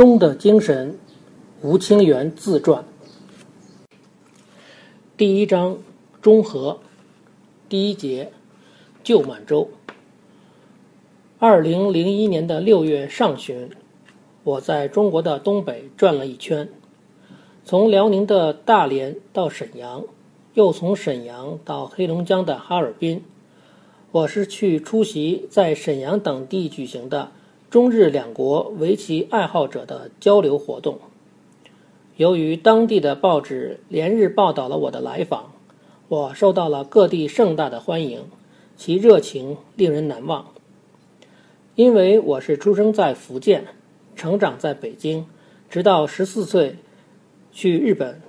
中的精神，吴清源自传。第一章中和，第一节旧满洲。二零零一年的六月上旬，我在中国的东北转了一圈，从辽宁的大连到沈阳，又从沈阳到黑龙江的哈尔滨。我是去出席在沈阳等地举行的。中日两国围棋爱好者的交流活动。由于当地的报纸连日报道了我的来访，我受到了各地盛大的欢迎，其热情令人难忘。因为我是出生在福建，成长在北京，直到十四岁去日本，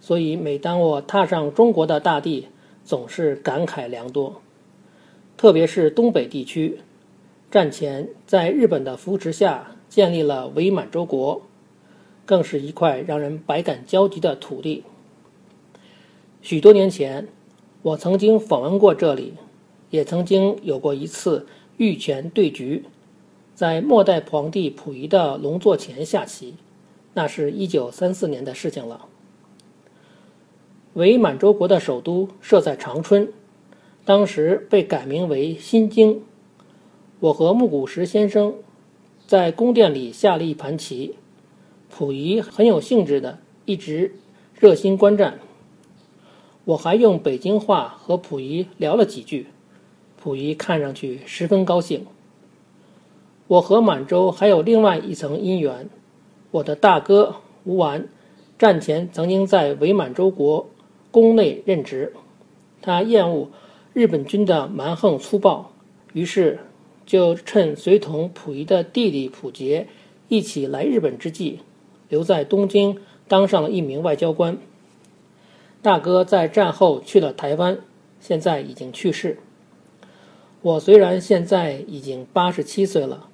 所以每当我踏上中国的大地，总是感慨良多。特别是东北地区。战前，在日本的扶持下建立了伪满洲国，更是一块让人百感交集的土地。许多年前，我曾经访问过这里，也曾经有过一次御前对局，在末代皇帝溥仪的龙座前下棋，那是一九三四年的事情了。伪满洲国的首都设在长春，当时被改名为新京。我和木谷实先生在宫殿里下了一盘棋，溥仪很有兴致的一直热心观战。我还用北京话和溥仪聊了几句，溥仪看上去十分高兴。我和满洲还有另外一层姻缘，我的大哥吴完战前曾经在伪满洲国宫内任职，他厌恶日本军的蛮横粗暴，于是。就趁随同溥仪的弟弟溥杰一起来日本之际，留在东京当上了一名外交官。大哥在战后去了台湾，现在已经去世。我虽然现在已经八十七岁了，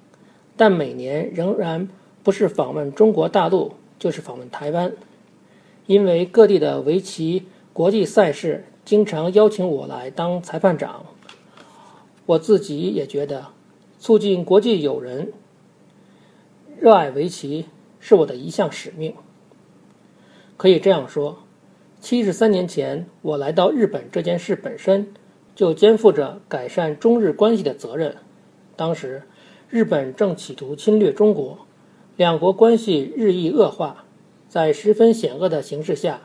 但每年仍然不是访问中国大陆，就是访问台湾，因为各地的围棋国际赛事经常邀请我来当裁判长。我自己也觉得。促进国际友人热爱围棋是我的一项使命。可以这样说，七十三年前我来到日本这件事本身就肩负着改善中日关系的责任。当时，日本正企图侵略中国，两国关系日益恶化。在十分险恶的形势下，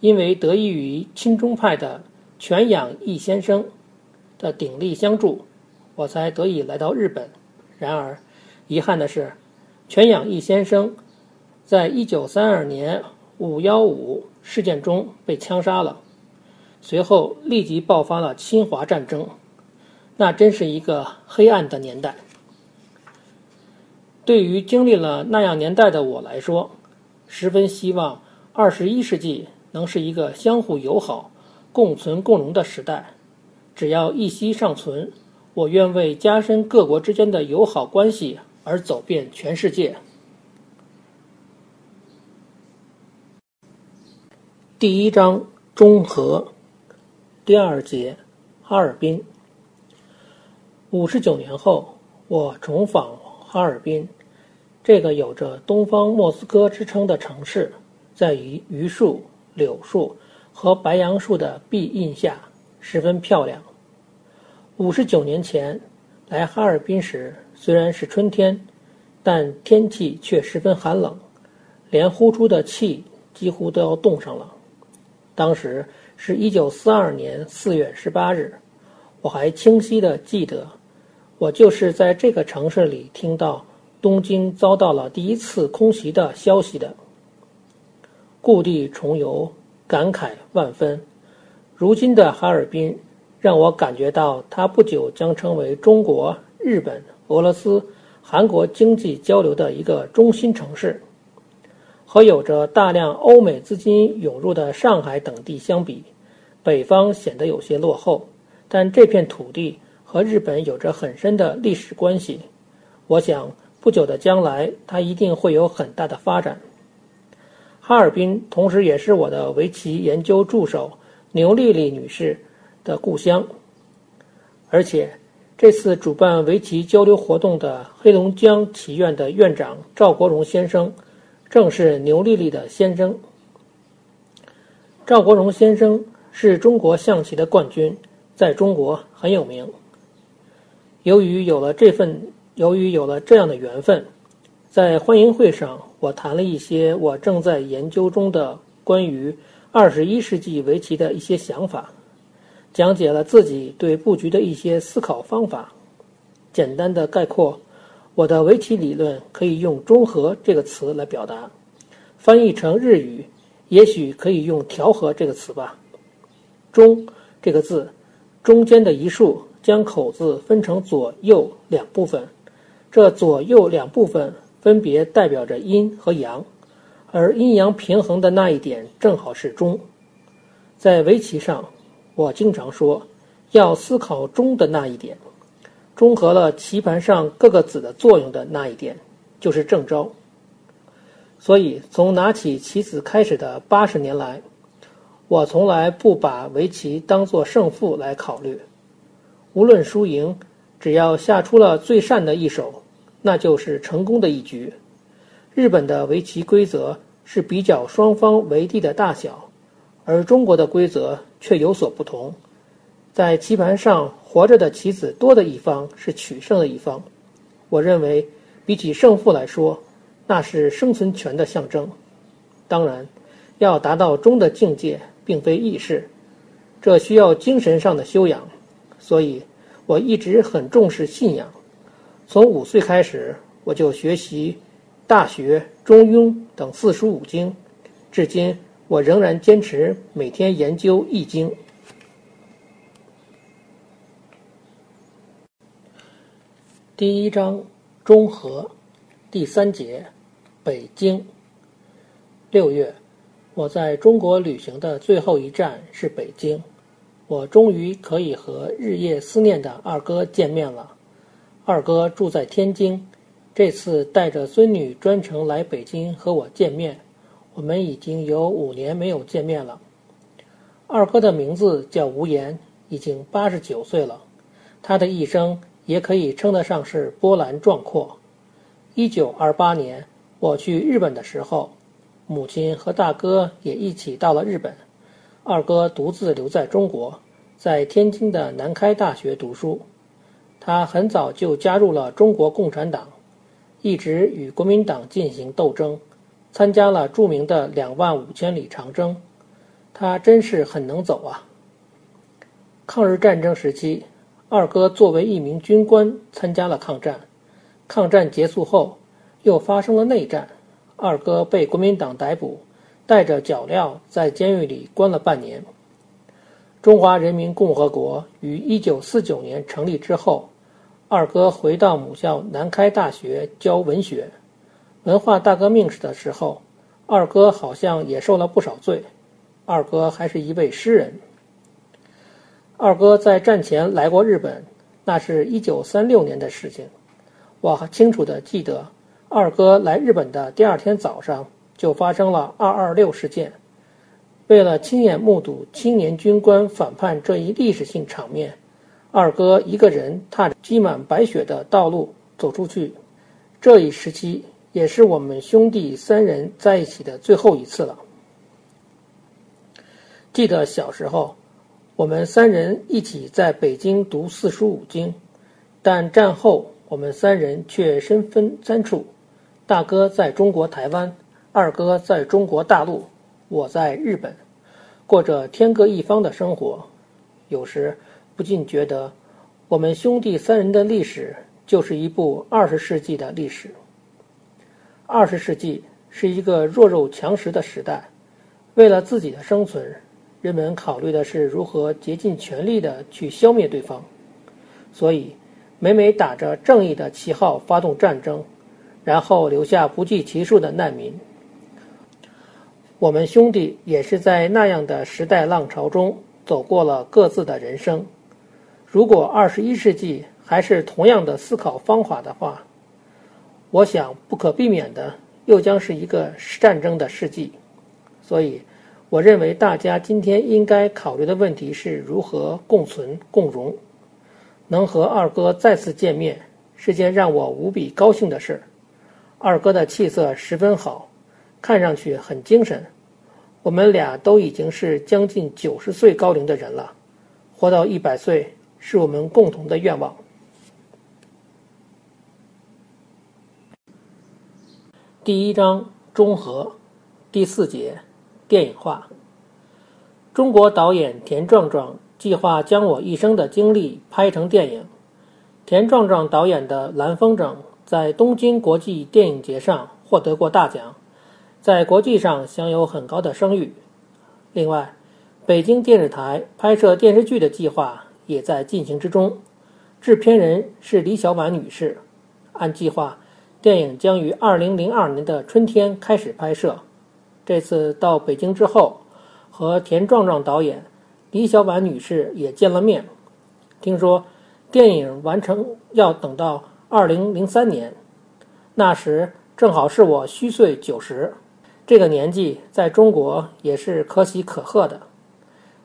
因为得益于亲中派的全养义先生的鼎力相助。我才得以来到日本。然而，遗憾的是，全养义先生在一九三二年五幺五事件中被枪杀了。随后立即爆发了侵华战争，那真是一个黑暗的年代。对于经历了那样年代的我来说，十分希望二十一世纪能是一个相互友好、共存共荣的时代。只要一息尚存。我愿为加深各国之间的友好关系而走遍全世界。第一章中和，第二节哈尔滨。五十九年后，我重访哈尔滨，这个有着“东方莫斯科”之称的城市，在于榆树、柳树和白杨树的庇荫下，十分漂亮。五十九年前来哈尔滨时，虽然是春天，但天气却十分寒冷，连呼出的气几乎都要冻上了。当时是一九四二年四月十八日，我还清晰的记得，我就是在这个城市里听到东京遭到了第一次空袭的消息的。故地重游，感慨万分。如今的哈尔滨。让我感觉到，它不久将成为中国、日本、俄罗斯、韩国经济交流的一个中心城市。和有着大量欧美资金涌入的上海等地相比，北方显得有些落后。但这片土地和日本有着很深的历史关系，我想不久的将来，它一定会有很大的发展。哈尔滨同时也是我的围棋研究助手牛丽丽女士。的故乡，而且这次主办围棋交流活动的黑龙江棋院的院长赵国荣先生，正是牛丽丽的先生。赵国荣先生是中国象棋的冠军，在中国很有名。由于有了这份，由于有了这样的缘分，在欢迎会上，我谈了一些我正在研究中的关于二十一世纪围棋的一些想法，讲解了自己对布局的一些思考方法。简单的概括，我的围棋理论可以用“中和”这个词来表达，翻译成日语。也许可以用“调和”这个词吧。中这个字，中间的一竖将口字分成左右两部分，这左右两部分分别代表着阴和阳，而阴阳平衡的那一点正好是中。在围棋上，我经常说，要思考中的那一点，中和了棋盘上各个子的作用的那一点，就是正招。所以，从拿起棋子开始的八十年来，我从来不把围棋当作胜负来考虑。无论输赢，只要下出了最善的一手，那就是成功的一局。日本的围棋规则是比较双方围地的大小，而中国的规则却有所不同。在棋盘上活着的棋子多的一方是取胜的一方。我认为，比起胜负来说，那是生存权的象征。当然，要达到中的境界，并非易事，这需要精神上的修养。所以，我一直很重视信仰。从五岁开始，我就学习《大学》《中庸》等四书五经，至今我仍然坚持每天研究《易经》。第一章：中和，第三节。北京。六月，我在中国旅行的最后一站是北京。我终于可以和日夜思念的二哥见面了。二哥住在天津，这次带着孙女专程来北京和我见面。我们已经有五年没有见面了。二哥的名字叫吴岩，已经八十九岁了。他的一生也可以称得上是波澜壮阔。一九二八年。我去日本的时候，母亲和大哥也一起到了日本，二哥独自留在中国，在天津的南开大学读书。他很早就加入了中国共产党，一直与国民党进行斗争，参加了著名的两万五千里长征。他真是很能走啊！抗日战争时期，二哥作为一名军官参加了抗战。抗战结束后。又发生了内战，二哥被国民党逮捕，带着脚镣在监狱里关了半年。中华人民共和国于1949年成立之后，二哥回到母校南开大学教文学。文化大革命时的时候，二哥好像也受了不少罪。二哥还是一位诗人。二哥在战前来过日本，那是一九三六年的事情，我清楚地记得。二哥来日本的第二天早上，就发生了二二六事件。为了亲眼目睹青年军官反叛这一历史性场面，二哥一个人踏着积满白雪的道路走出去。这一时期也是我们兄弟三人在一起的最后一次了。记得小时候，我们三人一起在北京读四书五经，但战后我们三人却身分三处。大哥在中国台湾，二哥在中国大陆，我在日本，过着天各一方的生活。有时不禁觉得，我们兄弟三人的历史就是一部二十世纪的历史。二十世纪是一个弱肉强食的时代，为了自己的生存，人们考虑的是如何竭尽全力的去消灭对方，所以每每打着正义的旗号发动战争。然后留下不计其数的难民。我们兄弟也是在那样的时代浪潮中走过了各自的人生。如果二十一世纪还是同样的思考方法的话，我想不可避免的又将是一个战争的世纪。所以，我认为大家今天应该考虑的问题是如何共存共荣。能和二哥再次见面是件让我无比高兴的事儿。二哥的气色十分好，看上去很精神。我们俩都已经是将近九十岁高龄的人了，活到一百岁是我们共同的愿望。第一章中和，第四节电影化。中国导演田壮壮计划将我一生的经历拍成电影。田壮壮导演的《蓝风筝》在东京国际电影节上获得过大奖。在国际上享有很高的声誉。另外，北京电视台拍摄电视剧的计划也在进行之中，制片人是李小婉女士。按计划，电影将于2002年的春天开始拍摄。这次到北京之后，和田壮壮导演、李小婉女士也见了面。听说电影完成要等到2003年，那时正好是我虚岁九十。这个年纪在中国也是可喜可贺的，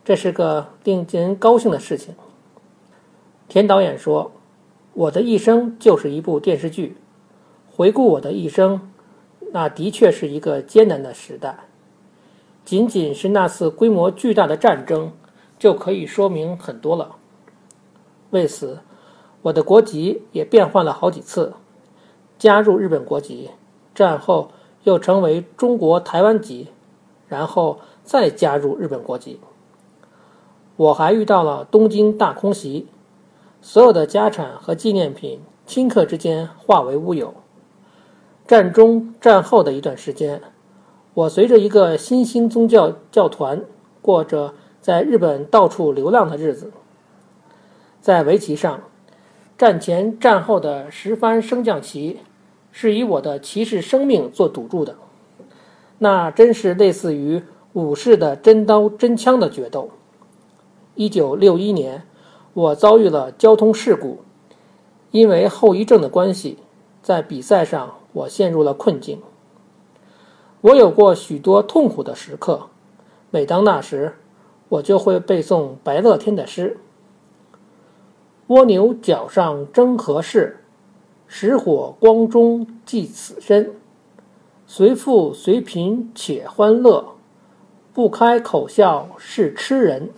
这是个令人高兴的事情。田导演说：“我的一生就是一部电视剧。回顾我的一生，那的确是一个艰难的时代。仅仅是那次规模巨大的战争，就可以说明很多了。为此，我的国籍也变换了好几次，加入日本国籍，战后。”又成为中国台湾籍，然后再加入日本国籍。我还遇到了东京大空袭，所有的家产和纪念品顷刻之间化为乌有。战中战后的一段时间，我随着一个新兴宗教教团，过着在日本到处流浪的日子。在围棋上，战前战后的十番升降棋。是以我的骑士生命做赌注的，那真是类似于武士的真刀真枪的决斗。一九六一年，我遭遇了交通事故，因为后遗症的关系，在比赛上我陷入了困境。我有过许多痛苦的时刻，每当那时，我就会背诵白乐天的诗：“蜗牛角上争何事？”石火光中寄此身，随富随贫且欢乐，不开口笑是痴人。